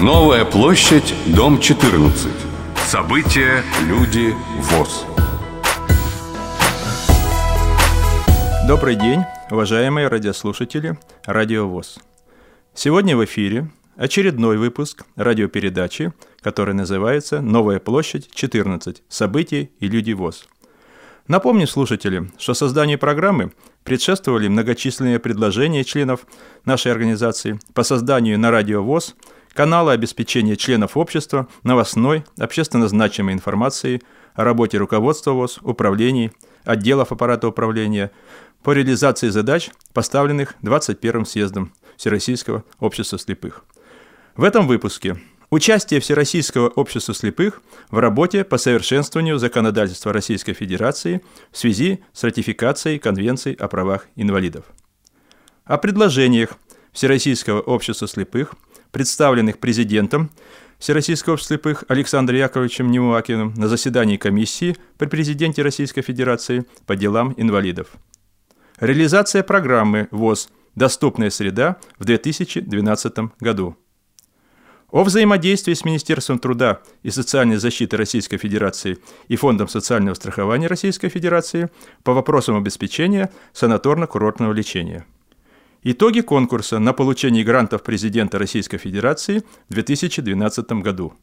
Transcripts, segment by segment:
Новая площадь, дом 14. События, люди, ВОЗ. Добрый день, уважаемые радиослушатели Радио ВОЗ. Сегодня в эфире очередной выпуск радиопередачи, который называется «Новая площадь 14. События и люди ВОЗ». Напомню слушателям, что созданию программы предшествовали многочисленные предложения членов нашей организации по созданию на радио ВОЗ канала обеспечения членов общества новостной, общественно значимой информацией о работе руководства ВОЗ, управлений, отделов аппарата управления по реализации задач, поставленных 21-м съездом Всероссийского общества слепых. В этом выпуске Участие Всероссийского общества слепых в работе по совершенствованию законодательства Российской Федерации в связи с ратификацией Конвенции о правах инвалидов. О предложениях Всероссийского общества слепых, представленных президентом Всероссийского слепых Александром Яковлевичем Немуакиным на заседании комиссии при президенте Российской Федерации по делам инвалидов. Реализация программы ВОЗ «Доступная среда» в 2012 году о взаимодействии с Министерством труда и социальной защиты Российской Федерации и Фондом социального страхования Российской Федерации по вопросам обеспечения санаторно-курортного лечения. Итоги конкурса на получение грантов президента Российской Федерации в 2012 году.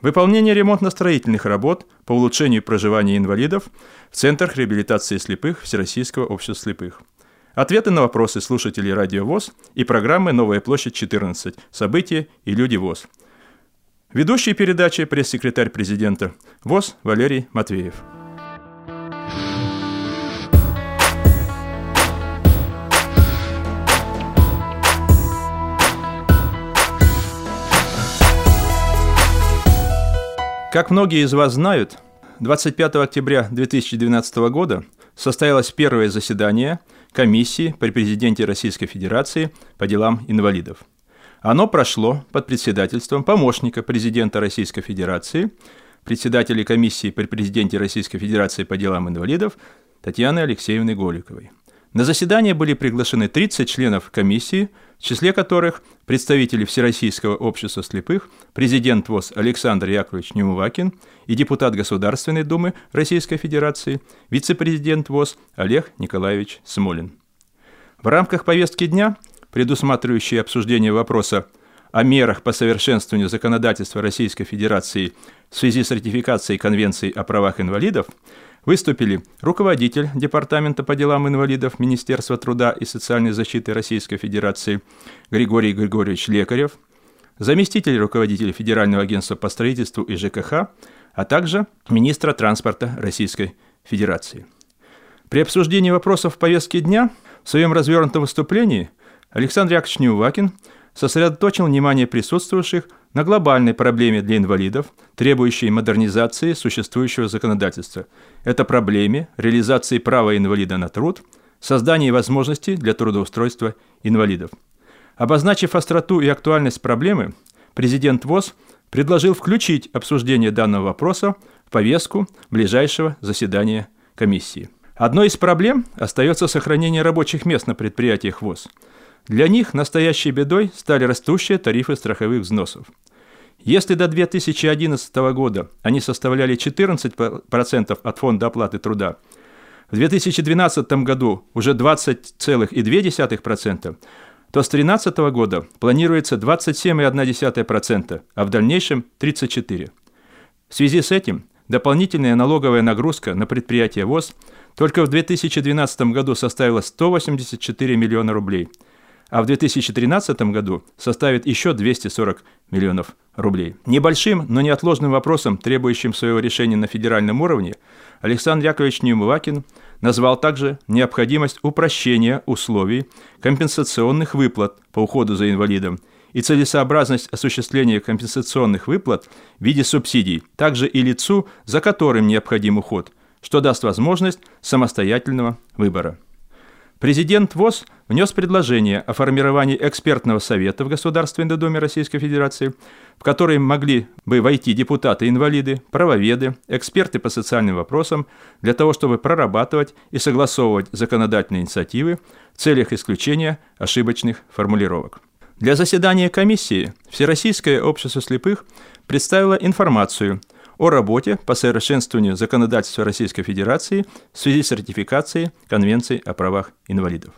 Выполнение ремонтно-строительных работ по улучшению проживания инвалидов в Центрах реабилитации слепых Всероссийского общества слепых – Ответы на вопросы слушателей Радио ВОЗ и программы «Новая площадь 14. События и люди ВОЗ». Ведущий передачи пресс-секретарь президента ВОЗ Валерий Матвеев. Как многие из вас знают, 25 октября 2012 года состоялось первое заседание – комиссии при президенте Российской Федерации по делам инвалидов. Оно прошло под председательством помощника президента Российской Федерации, председателя комиссии при президенте Российской Федерации по делам инвалидов Татьяны Алексеевны Голиковой. На заседание были приглашены 30 членов комиссии, в числе которых представители Всероссийского общества слепых, президент ВОЗ Александр Яковлевич Немувакин и депутат Государственной Думы Российской Федерации, вице-президент ВОЗ Олег Николаевич Смолин. В рамках повестки дня, предусматривающей обсуждение вопроса о мерах по совершенствованию законодательства Российской Федерации в связи с ратификацией Конвенции о правах инвалидов, выступили руководитель Департамента по делам инвалидов Министерства труда и социальной защиты Российской Федерации Григорий Григорьевич Лекарев, заместитель руководителя Федерального агентства по строительству и ЖКХ, а также министра транспорта Российской Федерации. При обсуждении вопросов повестки дня в своем развернутом выступлении Александр Яковлевич Неувакин сосредоточил внимание присутствующих на глобальной проблеме для инвалидов, требующей модернизации существующего законодательства. Это проблеме реализации права инвалида на труд, создания возможностей для трудоустройства инвалидов. Обозначив остроту и актуальность проблемы, президент ВОЗ предложил включить обсуждение данного вопроса в повестку ближайшего заседания комиссии. Одной из проблем остается сохранение рабочих мест на предприятиях ВОЗ – для них настоящей бедой стали растущие тарифы страховых взносов. Если до 2011 года они составляли 14% от фонда оплаты труда, в 2012 году уже 20,2%, то с 2013 года планируется 27,1%, а в дальнейшем 34%. В связи с этим дополнительная налоговая нагрузка на предприятия ВОЗ только в 2012 году составила 184 миллиона рублей – а в 2013 году составит еще 240 миллионов рублей. Небольшим, но неотложным вопросом, требующим своего решения на федеральном уровне, Александр Яковлевич Неумывакин назвал также необходимость упрощения условий компенсационных выплат по уходу за инвалидом и целесообразность осуществления компенсационных выплат в виде субсидий, также и лицу, за которым необходим уход, что даст возможность самостоятельного выбора. Президент ВОЗ внес предложение о формировании экспертного совета в Государственной Думе Российской Федерации, в который могли бы войти депутаты-инвалиды, правоведы, эксперты по социальным вопросам для того, чтобы прорабатывать и согласовывать законодательные инициативы в целях исключения ошибочных формулировок. Для заседания комиссии Всероссийское общество слепых представило информацию о работе по совершенствованию законодательства Российской Федерации в связи с ратификацией Конвенции о правах инвалидов.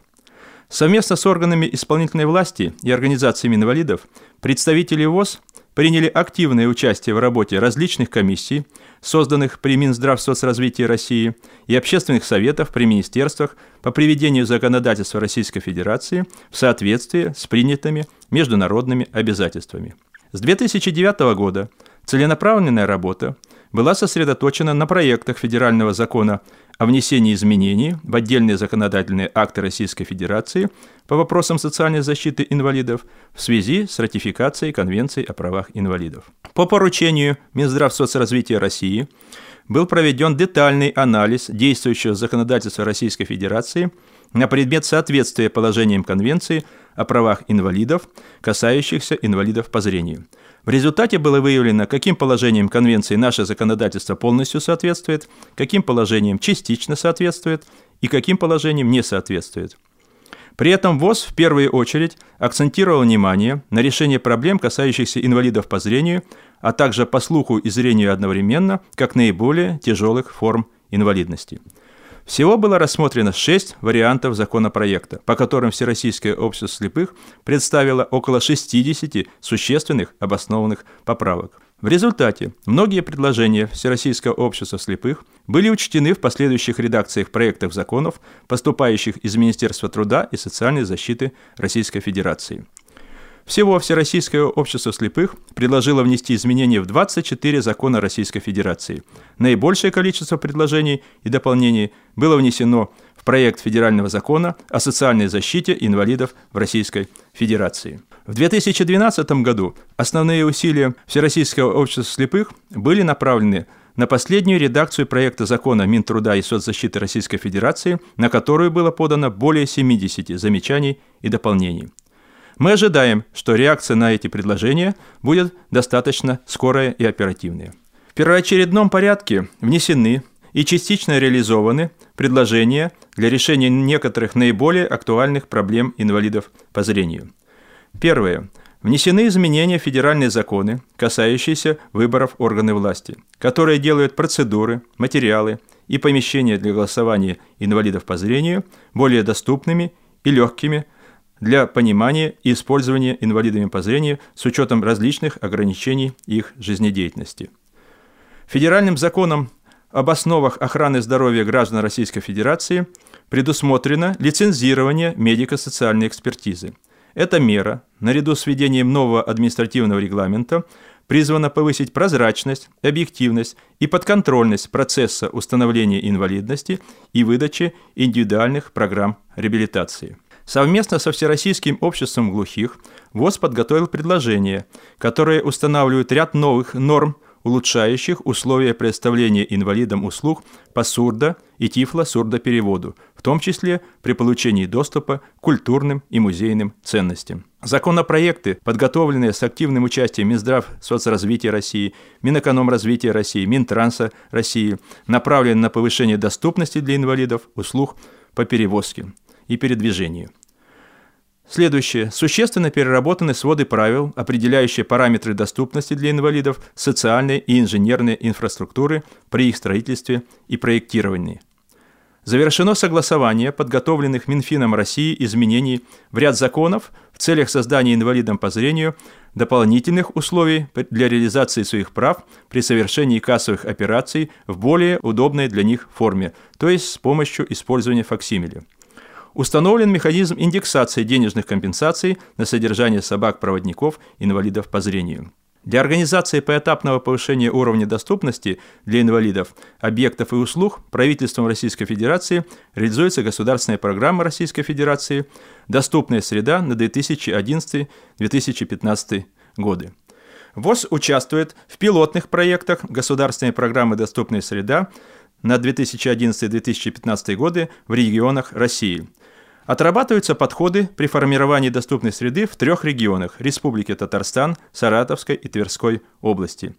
Совместно с органами исполнительной власти и организациями инвалидов представители ВОЗ приняли активное участие в работе различных комиссий, созданных при Минздравсоцразвитии России и общественных советов при министерствах по приведению законодательства Российской Федерации в соответствии с принятыми международными обязательствами. С 2009 года целенаправленная работа была сосредоточена на проектах федерального закона о внесении изменений в отдельные законодательные акты Российской Федерации по вопросам социальной защиты инвалидов в связи с ратификацией Конвенции о правах инвалидов. По поручению Минздравсоцразвития России был проведен детальный анализ действующего законодательства Российской Федерации на предмет соответствия положениям Конвенции о правах инвалидов, касающихся инвалидов по зрению – в результате было выявлено, каким положением Конвенции наше законодательство полностью соответствует, каким положением частично соответствует и каким положением не соответствует. При этом ВОЗ в первую очередь акцентировал внимание на решение проблем, касающихся инвалидов по зрению, а также по слуху и зрению одновременно, как наиболее тяжелых форм инвалидности – всего было рассмотрено шесть вариантов законопроекта, по которым Всероссийское общество слепых представило около 60 существенных обоснованных поправок. В результате многие предложения Всероссийского общества слепых были учтены в последующих редакциях проектов законов, поступающих из Министерства труда и социальной защиты Российской Федерации. Всего Всероссийское общество слепых предложило внести изменения в 24 закона Российской Федерации. Наибольшее количество предложений и дополнений было внесено в проект федерального закона о социальной защите инвалидов в Российской Федерации. В 2012 году основные усилия Всероссийского общества слепых были направлены на последнюю редакцию проекта закона Минтруда и соцзащиты Российской Федерации, на которую было подано более 70 замечаний и дополнений. Мы ожидаем, что реакция на эти предложения будет достаточно скорая и оперативная. В первоочередном порядке внесены и частично реализованы предложения для решения некоторых наиболее актуальных проблем инвалидов по зрению. Первое. Внесены изменения в федеральные законы, касающиеся выборов органов власти, которые делают процедуры, материалы и помещения для голосования инвалидов по зрению более доступными и легкими – для понимания и использования инвалидами по зрению с учетом различных ограничений их жизнедеятельности. Федеральным законом об основах охраны здоровья граждан Российской Федерации предусмотрено лицензирование медико-социальной экспертизы. Эта мера, наряду с введением нового административного регламента, призвана повысить прозрачность, объективность и подконтрольность процесса установления инвалидности и выдачи индивидуальных программ реабилитации. Совместно со Всероссийским обществом глухих ВОЗ подготовил предложение, которое устанавливает ряд новых норм, улучшающих условия предоставления инвалидам услуг по сурдо- и тифло-сурдопереводу, в том числе при получении доступа к культурным и музейным ценностям. Законопроекты, подготовленные с активным участием Минздрав соцразвития России, Минэкономразвития России, Минтранса России, направлены на повышение доступности для инвалидов услуг по перевозке и передвижению. Следующее. Существенно переработаны своды правил, определяющие параметры доступности для инвалидов социальной и инженерной инфраструктуры при их строительстве и проектировании. Завершено согласование подготовленных Минфином России изменений в ряд законов в целях создания инвалидам по зрению дополнительных условий для реализации своих прав при совершении кассовых операций в более удобной для них форме, то есть с помощью использования факсимиля. Установлен механизм индексации денежных компенсаций на содержание собак-проводников инвалидов по зрению. Для организации поэтапного повышения уровня доступности для инвалидов, объектов и услуг правительством Российской Федерации реализуется государственная программа Российской Федерации «Доступная среда» на 2011-2015 годы. ВОЗ участвует в пилотных проектах государственной программы «Доступная среда» на 2011-2015 годы в регионах России – Отрабатываются подходы при формировании доступной среды в трех регионах – Республике Татарстан, Саратовской и Тверской области.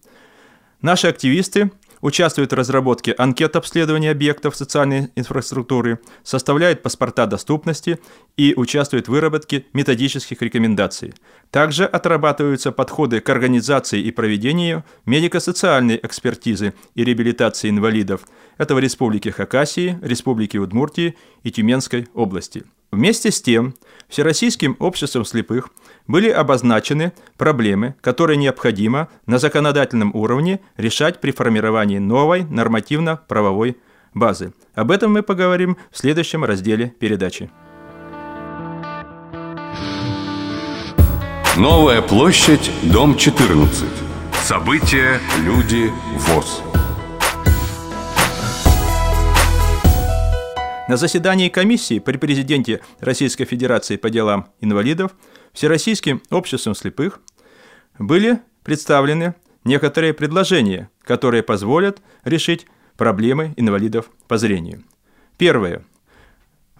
Наши активисты участвует в разработке анкет обследования объектов социальной инфраструктуры, составляет паспорта доступности и участвует в выработке методических рекомендаций. Также отрабатываются подходы к организации и проведению медико-социальной экспертизы и реабилитации инвалидов. Это в Республике Хакасии, Республике Удмуртии и Тюменской области. Вместе с тем, Всероссийским обществом слепых были обозначены проблемы, которые необходимо на законодательном уровне решать при формировании новой нормативно-правовой базы. Об этом мы поговорим в следующем разделе передачи. Новая площадь, дом 14. События, люди, ВОЗ. На заседании комиссии при президенте Российской Федерации по делам инвалидов Всероссийским обществом слепых были представлены некоторые предложения, которые позволят решить проблемы инвалидов по зрению. Первое.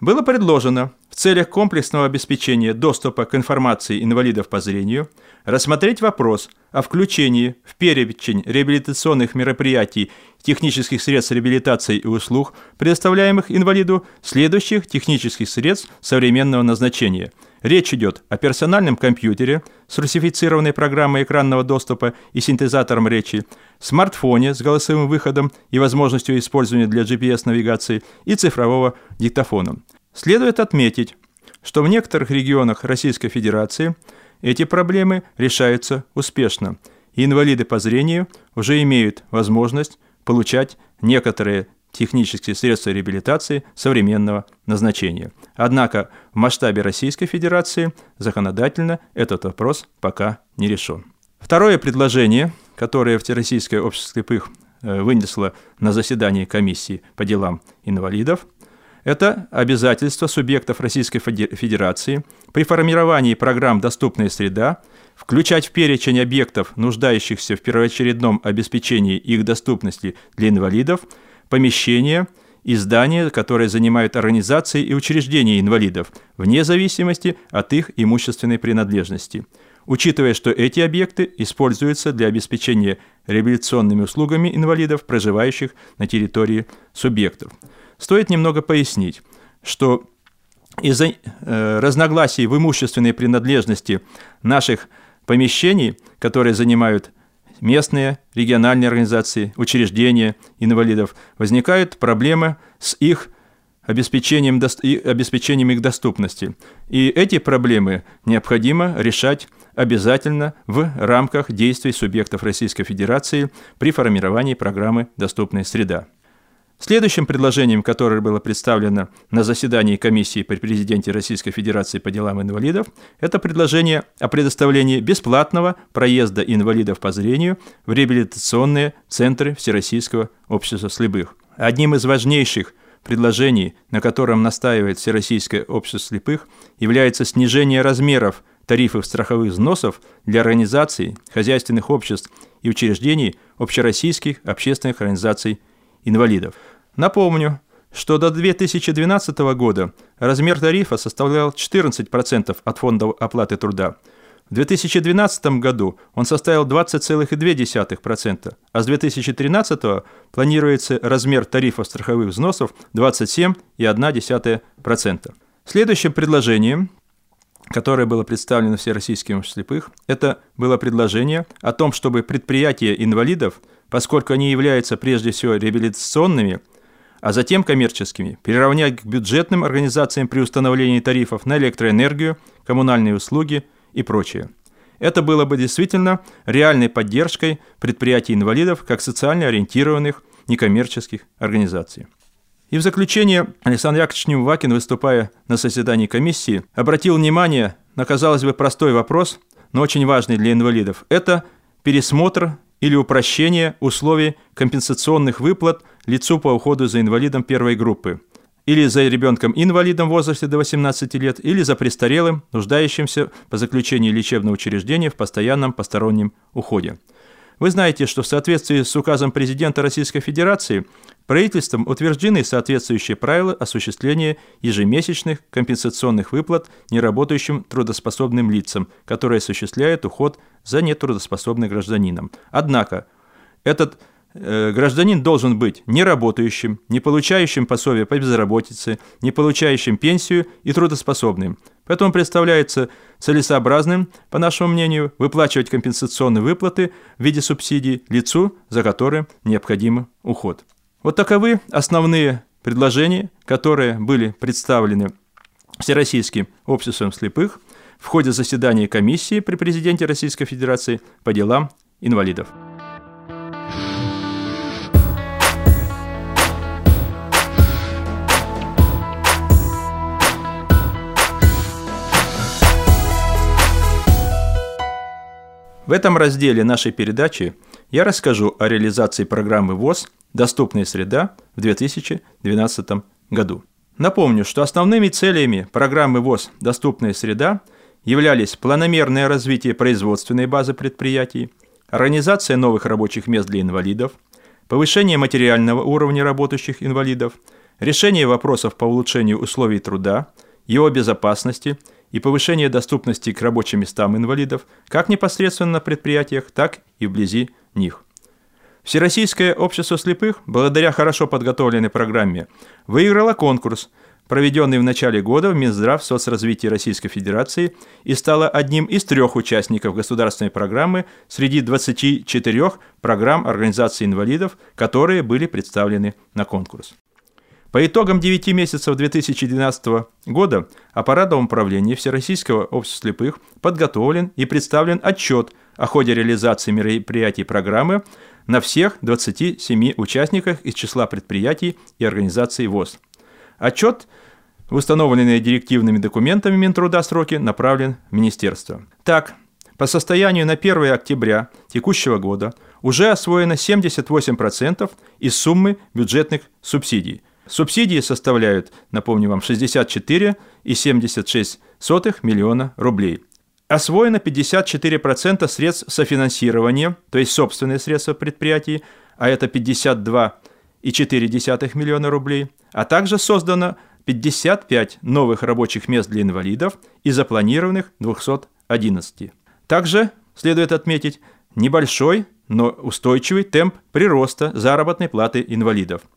Было предложено целях комплексного обеспечения доступа к информации инвалидов по зрению рассмотреть вопрос о включении в перечень реабилитационных мероприятий технических средств реабилитации и услуг, предоставляемых инвалиду, следующих технических средств современного назначения. Речь идет о персональном компьютере с русифицированной программой экранного доступа и синтезатором речи, смартфоне с голосовым выходом и возможностью использования для GPS-навигации и цифрового диктофона. Следует отметить, что в некоторых регионах Российской Федерации эти проблемы решаются успешно, и инвалиды по зрению уже имеют возможность получать некоторые технические средства реабилитации современного назначения. Однако в масштабе Российской Федерации законодательно этот вопрос пока не решен. Второе предложение, которое Всероссийское общество слепых э, вынесло на заседании комиссии по делам инвалидов – это обязательство субъектов Российской Федерации при формировании программ «Доступная среда» включать в перечень объектов, нуждающихся в первоочередном обеспечении их доступности для инвалидов, помещения и здания, которые занимают организации и учреждения инвалидов, вне зависимости от их имущественной принадлежности учитывая, что эти объекты используются для обеспечения реабилитационными услугами инвалидов, проживающих на территории субъектов. Стоит немного пояснить, что из-за э, разногласий в имущественной принадлежности наших помещений, которые занимают местные, региональные организации, учреждения инвалидов, возникают проблемы с их обеспечением, обеспечением их доступности. И эти проблемы необходимо решать обязательно в рамках действий субъектов Российской Федерации при формировании программы «Доступная среда». Следующим предложением, которое было представлено на заседании комиссии при президенте Российской Федерации по делам инвалидов, это предложение о предоставлении бесплатного проезда инвалидов по зрению в реабилитационные центры Всероссийского общества слепых. Одним из важнейших предложений, на котором настаивает Всероссийское общество слепых, является снижение размеров тарифов страховых взносов для организаций, хозяйственных обществ и учреждений общероссийских общественных организаций инвалидов. Напомню, что до 2012 года размер тарифа составлял 14% от фонда оплаты труда. В 2012 году он составил 20,2%, а с 2013 планируется размер тарифа страховых взносов 27,1%. Следующим предложением, которое было представлено Всероссийским слепых, это было предложение о том, чтобы предприятия инвалидов, поскольку они являются прежде всего реабилитационными, а затем коммерческими, приравнять к бюджетным организациям при установлении тарифов на электроэнергию, коммунальные услуги и прочее. Это было бы действительно реальной поддержкой предприятий инвалидов как социально ориентированных некоммерческих организаций. И в заключение Александр Яковлевич Немвакин, выступая на заседании комиссии, обратил внимание на, казалось бы, простой вопрос, но очень важный для инвалидов. Это пересмотр или упрощение условий компенсационных выплат лицу по уходу за инвалидом первой группы, или за ребенком-инвалидом в возрасте до 18 лет, или за престарелым, нуждающимся по заключении лечебного учреждения в постоянном постороннем уходе. Вы знаете, что в соответствии с указом президента Российской Федерации правительством утверждены соответствующие правила осуществления ежемесячных компенсационных выплат неработающим трудоспособным лицам, которые осуществляют уход за нетрудоспособным гражданином. Однако, этот э, гражданин должен быть не работающим, не получающим пособие по безработице, не получающим пенсию и трудоспособным. Поэтому представляется целесообразным, по нашему мнению, выплачивать компенсационные выплаты в виде субсидий лицу, за которым необходим уход. Вот таковы основные предложения, которые были представлены Всероссийским обществом слепых в ходе заседания комиссии при президенте Российской Федерации по делам инвалидов. В этом разделе нашей передачи я расскажу о реализации программы ВОЗ «Доступная среда» в 2012 году. Напомню, что основными целями программы ВОЗ «Доступная среда» являлись планомерное развитие производственной базы предприятий, организация новых рабочих мест для инвалидов, повышение материального уровня работающих инвалидов, решение вопросов по улучшению условий труда, его безопасности – и повышение доступности к рабочим местам инвалидов как непосредственно на предприятиях, так и вблизи них. Всероссийское общество слепых, благодаря хорошо подготовленной программе, выиграло конкурс, проведенный в начале года в Минздрав соцразвития Российской Федерации и стало одним из трех участников государственной программы среди 24 программ организации инвалидов, которые были представлены на конкурс. По итогам 9 месяцев 2012 года аппаратом управления Всероссийского общества слепых подготовлен и представлен отчет о ходе реализации мероприятий программы на всех 27 участниках из числа предприятий и организаций ВОЗ. Отчет в установленные директивными документами Минтруда сроки направлен в Министерство. Так, по состоянию на 1 октября текущего года уже освоено 78% из суммы бюджетных субсидий – Субсидии составляют, напомню вам, 64,76 миллиона рублей. Освоено 54% средств софинансирования, то есть собственные средства предприятий, а это 52,4 миллиона рублей, а также создано 55 новых рабочих мест для инвалидов из запланированных 211. Также следует отметить небольшой, но устойчивый темп прироста заработной платы инвалидов –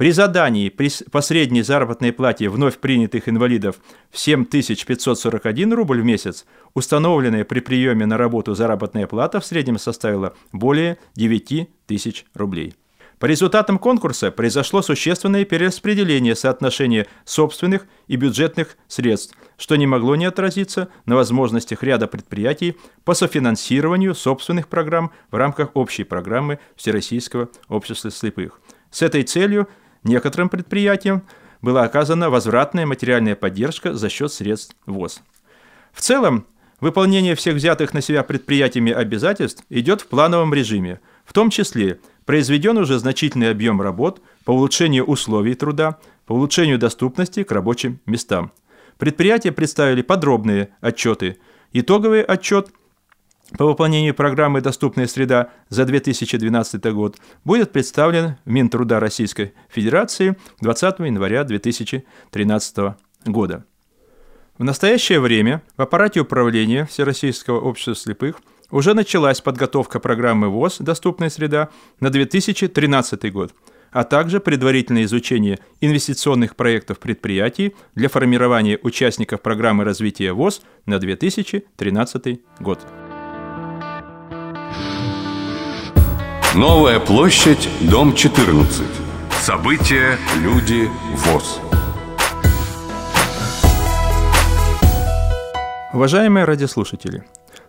при задании по средней заработной плате вновь принятых инвалидов в 7541 рубль в месяц, установленная при приеме на работу заработная плата в среднем составила более 9 тысяч рублей. По результатам конкурса произошло существенное перераспределение соотношения собственных и бюджетных средств, что не могло не отразиться на возможностях ряда предприятий по софинансированию собственных программ в рамках общей программы Всероссийского общества слепых. С этой целью Некоторым предприятиям была оказана возвратная материальная поддержка за счет средств ВОЗ. В целом, выполнение всех взятых на себя предприятиями обязательств идет в плановом режиме, в том числе произведен уже значительный объем работ по улучшению условий труда, по улучшению доступности к рабочим местам. Предприятия представили подробные отчеты. Итоговый отчет по выполнению программы «Доступная среда» за 2012 год будет представлен в Минтруда Российской Федерации 20 января 2013 года. В настоящее время в аппарате управления Всероссийского общества слепых уже началась подготовка программы ВОЗ «Доступная среда» на 2013 год, а также предварительное изучение инвестиционных проектов предприятий для формирования участников программы развития ВОЗ на 2013 год. Новая площадь, дом 14. События, люди, ВОЗ. Уважаемые радиослушатели,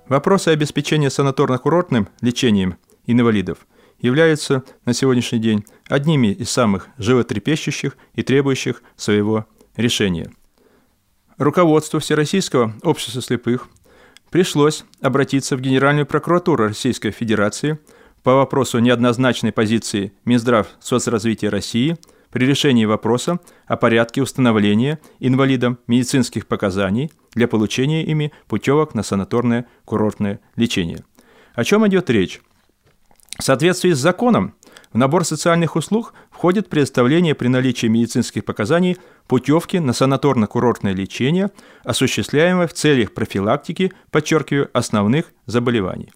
вопросы обеспечения санаторно-курортным лечением инвалидов являются на сегодняшний день одними из самых животрепещущих и требующих своего решения. Руководству Всероссийского общества слепых пришлось обратиться в Генеральную прокуратуру Российской Федерации – по вопросу неоднозначной позиции Минздрав соцразвития России при решении вопроса о порядке установления инвалидам медицинских показаний для получения ими путевок на санаторное курортное лечение. О чем идет речь? В соответствии с законом в набор социальных услуг входит предоставление при наличии медицинских показаний путевки на санаторно-курортное лечение, осуществляемое в целях профилактики, подчеркиваю, основных заболеваний.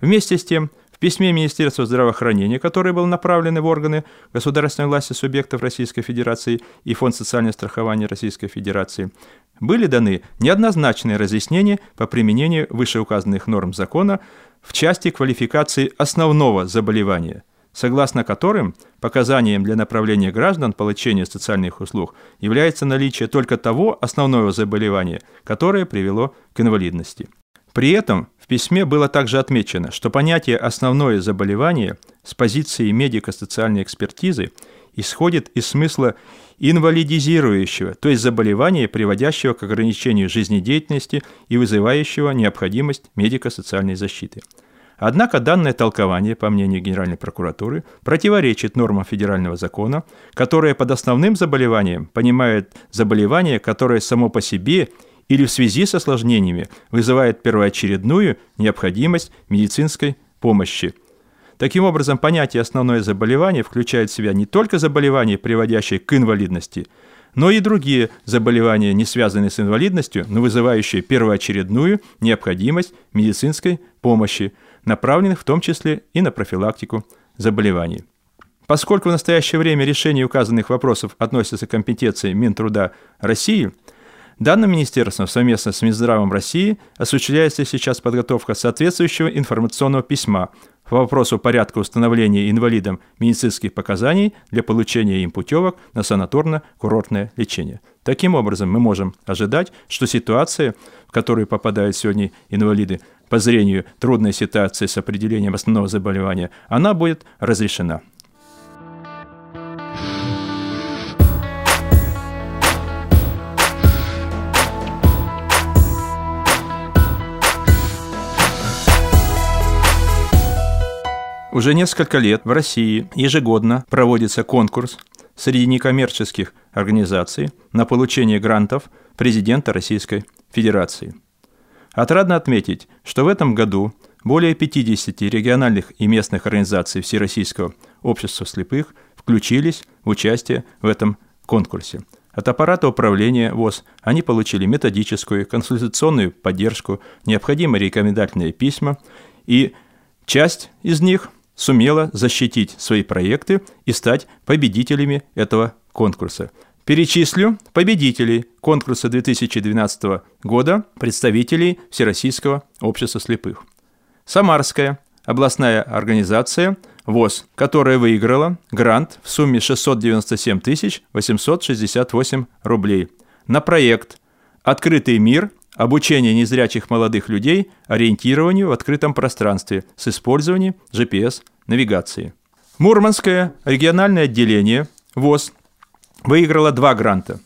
Вместе с тем, письме Министерства здравоохранения, которое было направлено в органы государственной власти субъектов Российской Федерации и Фонд социального страхования Российской Федерации, были даны неоднозначные разъяснения по применению вышеуказанных норм закона в части квалификации основного заболевания, согласно которым показанием для направления граждан получения социальных услуг является наличие только того основного заболевания, которое привело к инвалидности. При этом письме было также отмечено, что понятие «основное заболевание» с позиции медико-социальной экспертизы исходит из смысла инвалидизирующего, то есть заболевания, приводящего к ограничению жизнедеятельности и вызывающего необходимость медико-социальной защиты. Однако данное толкование, по мнению Генеральной прокуратуры, противоречит нормам федерального закона, которое под основным заболеванием понимает заболевание, которое само по себе или в связи с осложнениями вызывает первоочередную необходимость медицинской помощи. Таким образом, понятие «основное заболевание» включает в себя не только заболевания, приводящие к инвалидности, но и другие заболевания, не связанные с инвалидностью, но вызывающие первоочередную необходимость медицинской помощи, направленных в том числе и на профилактику заболеваний. Поскольку в настоящее время решение указанных вопросов относится к компетенции Минтруда России – Данным министерством совместно с Минздравом России осуществляется сейчас подготовка соответствующего информационного письма по вопросу порядка установления инвалидам медицинских показаний для получения им путевок на санаторно-курортное лечение. Таким образом, мы можем ожидать, что ситуация, в которую попадают сегодня инвалиды по зрению, трудная ситуация с определением основного заболевания, она будет разрешена. Уже несколько лет в России ежегодно проводится конкурс среди некоммерческих организаций на получение грантов президента Российской Федерации. Отрадно отметить, что в этом году более 50 региональных и местных организаций Всероссийского общества слепых включились в участие в этом конкурсе. От аппарата управления ВОЗ они получили методическую, консультационную поддержку, необходимые рекомендательные письма, и часть из них – сумела защитить свои проекты и стать победителями этого конкурса. Перечислю победителей конкурса 2012 года представителей Всероссийского общества слепых. Самарская областная организация ВОЗ, которая выиграла грант в сумме 697 868 рублей на проект «Открытый мир обучение незрячих молодых людей ориентированию в открытом пространстве с использованием GPS-навигации. Мурманское региональное отделение ВОЗ выиграло два гранта.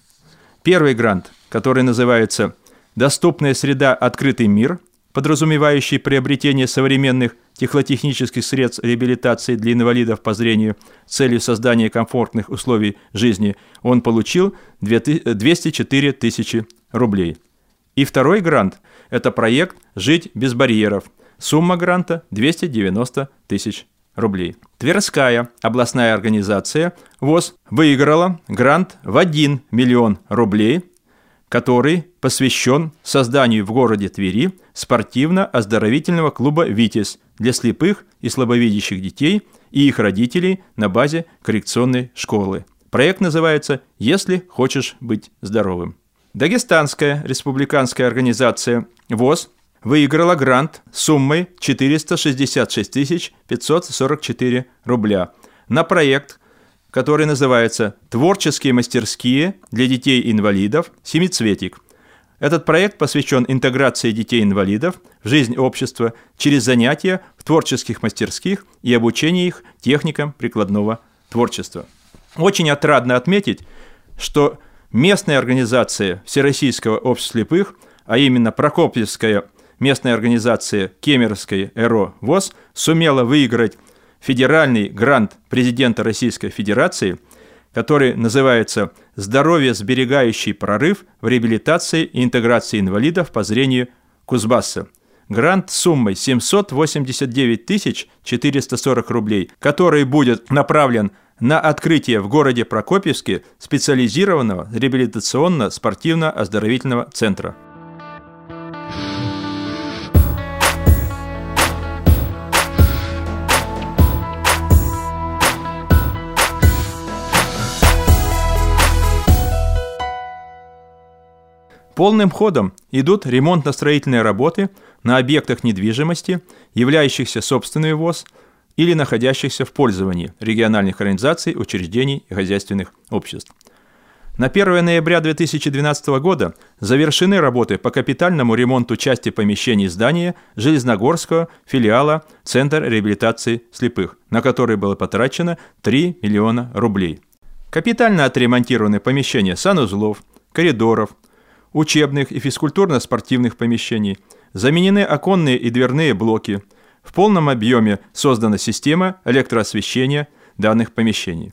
Первый грант, который называется «Доступная среда. Открытый мир», подразумевающий приобретение современных технотехнических средств реабилитации для инвалидов по зрению с целью создания комфортных условий жизни, он получил 204 тысячи рублей. И второй грант – это проект «Жить без барьеров». Сумма гранта – 290 тысяч рублей. Тверская областная организация ВОЗ выиграла грант в 1 миллион рублей, который посвящен созданию в городе Твери спортивно-оздоровительного клуба «Витязь» для слепых и слабовидящих детей и их родителей на базе коррекционной школы. Проект называется «Если хочешь быть здоровым». Дагестанская республиканская организация ВОЗ выиграла грант суммой 466 544 рубля на проект, который называется «Творческие мастерские для детей-инвалидов. Семицветик». Этот проект посвящен интеграции детей-инвалидов в жизнь общества через занятия в творческих мастерских и обучение их техникам прикладного творчества. Очень отрадно отметить, что местная организация Всероссийского общества слепых, а именно Прокопьевская местная организация Кемеровской ЭРО ВОЗ сумела выиграть федеральный грант президента Российской Федерации, который называется «Здоровье сберегающий прорыв в реабилитации и интеграции инвалидов по зрению Кузбасса». Грант суммой 789 440 рублей, который будет направлен на открытие в городе Прокопьевске специализированного реабилитационно-спортивно-оздоровительного центра. Полным ходом идут ремонтно-строительные работы на объектах недвижимости, являющихся собственной ВОЗ – или находящихся в пользовании региональных организаций, учреждений и хозяйственных обществ. На 1 ноября 2012 года завершены работы по капитальному ремонту части помещений здания Железногорского филиала Центр реабилитации слепых, на который было потрачено 3 миллиона рублей. Капитально отремонтированы помещения санузлов, коридоров, учебных и физкультурно-спортивных помещений, заменены оконные и дверные блоки, в полном объеме создана система электроосвещения данных помещений.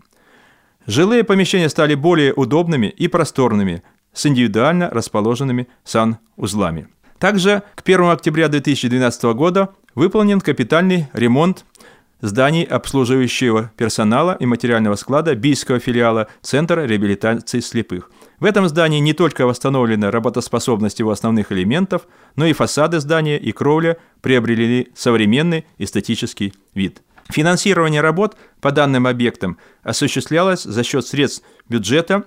Жилые помещения стали более удобными и просторными, с индивидуально расположенными санузлами. Также к 1 октября 2012 года выполнен капитальный ремонт зданий обслуживающего персонала и материального склада Бийского филиала Центра реабилитации слепых. В этом здании не только восстановлена работоспособность его основных элементов, но и фасады здания и кровля приобрели современный эстетический вид. Финансирование работ по данным объектам осуществлялось за счет средств бюджета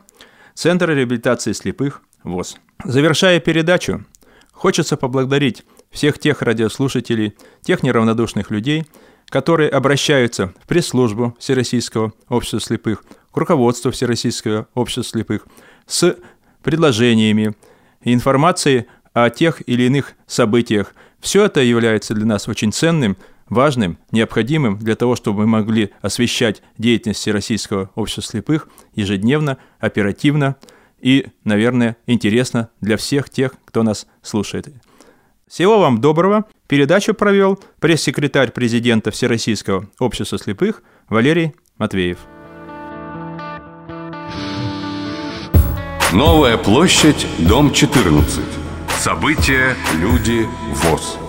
Центра реабилитации слепых ВОЗ. Завершая передачу, хочется поблагодарить всех тех радиослушателей, тех неравнодушных людей, которые обращаются в пресс-службу Всероссийского общества слепых, к руководству Всероссийского общества слепых с предложениями и информацией о тех или иных событиях. Все это является для нас очень ценным, важным, необходимым для того, чтобы мы могли освещать деятельность Всероссийского общества слепых ежедневно, оперативно и, наверное, интересно для всех тех, кто нас слушает. Всего вам доброго. Передачу провел пресс-секретарь президента Всероссийского общества слепых Валерий Матвеев. Новая площадь, дом 14. События, люди, ВОЗ.